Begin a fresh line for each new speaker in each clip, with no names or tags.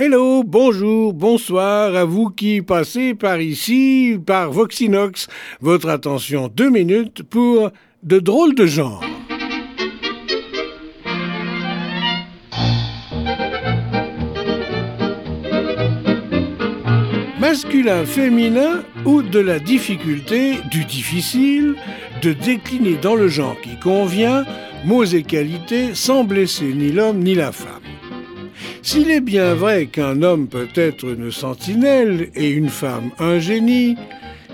Hello, bonjour, bonsoir à vous qui passez par ici, par Voxinox. Votre attention, deux minutes pour de drôles de genre. Masculin, féminin ou de la difficulté, du difficile, de décliner dans le genre qui convient, mots et qualités sans blesser ni l'homme ni la femme. S'il est bien vrai qu'un homme peut être une sentinelle et une femme un génie,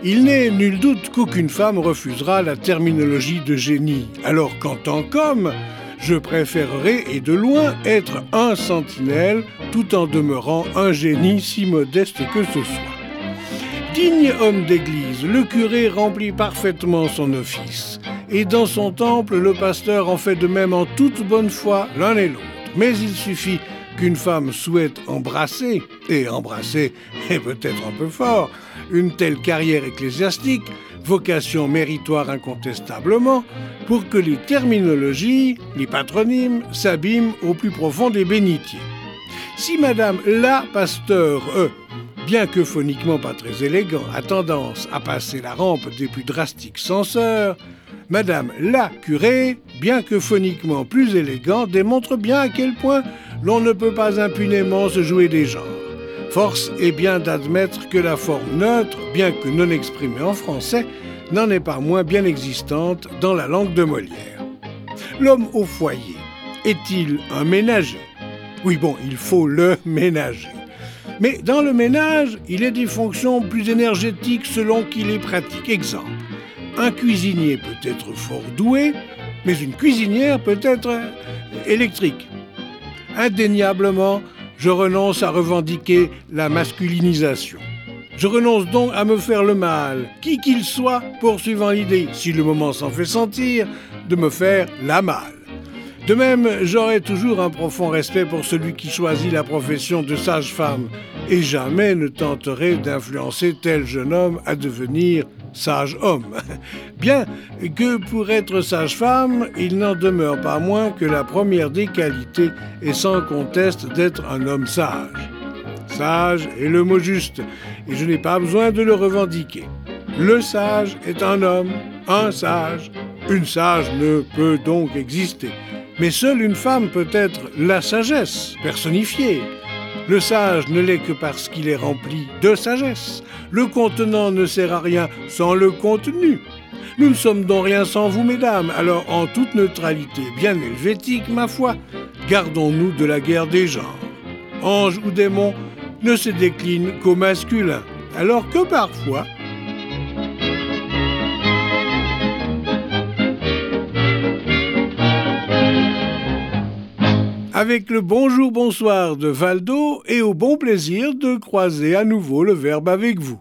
il n'est nul doute qu'aucune femme refusera la terminologie de génie, alors qu'en tant qu'homme, je préférerais et de loin être un sentinelle tout en demeurant un génie si modeste que ce soit. Digne homme d'église, le curé remplit parfaitement son office, et dans son temple, le pasteur en fait de même en toute bonne foi l'un et l'autre. Mais il suffit qu'une femme souhaite embrasser, et embrasser est peut-être un peu fort, une telle carrière ecclésiastique, vocation méritoire incontestablement, pour que les terminologies, les patronymes, s'abîment au plus profond des bénitiers. Si Madame la pasteur, e, bien que phoniquement pas très élégant, a tendance à passer la rampe des plus drastiques censeurs, Madame la curée, bien que phoniquement plus élégant, démontre bien à quel point l'on ne peut pas impunément se jouer des genres. Force est bien d'admettre que la forme neutre, bien que non exprimée en français, n'en est pas moins bien existante dans la langue de Molière. L'homme au foyer est-il un ménager? Oui, bon, il faut le ménager. Mais dans le ménage, il a des fonctions plus énergétiques selon qu'il est pratique. Exemple, un cuisinier peut être fort doué, mais une cuisinière peut être électrique. Indéniablement, je renonce à revendiquer la masculinisation. Je renonce donc à me faire le mal, qui qu'il soit, poursuivant l'idée, si le moment s'en fait sentir, de me faire la mal. De même, j'aurai toujours un profond respect pour celui qui choisit la profession de sage-femme, et jamais ne tenterai d'influencer tel jeune homme à devenir sage homme. Bien que pour être sage-femme, il n'en demeure pas moins que la première des qualités est sans conteste d'être un homme sage. Sage est le mot juste, et je n'ai pas besoin de le revendiquer. Le sage est un homme, un sage. Une sage ne peut donc exister. Mais seule une femme peut être la sagesse personnifiée. Le sage ne l'est que parce qu'il est rempli de sagesse. Le contenant ne sert à rien sans le contenu. Nous ne sommes donc rien sans vous, mesdames, alors en toute neutralité bien helvétique, ma foi, gardons-nous de la guerre des genres. Ange ou démon ne se décline qu'au masculin, alors que parfois, avec le bonjour bonsoir de Valdo et au bon plaisir de croiser à nouveau le verbe avec vous.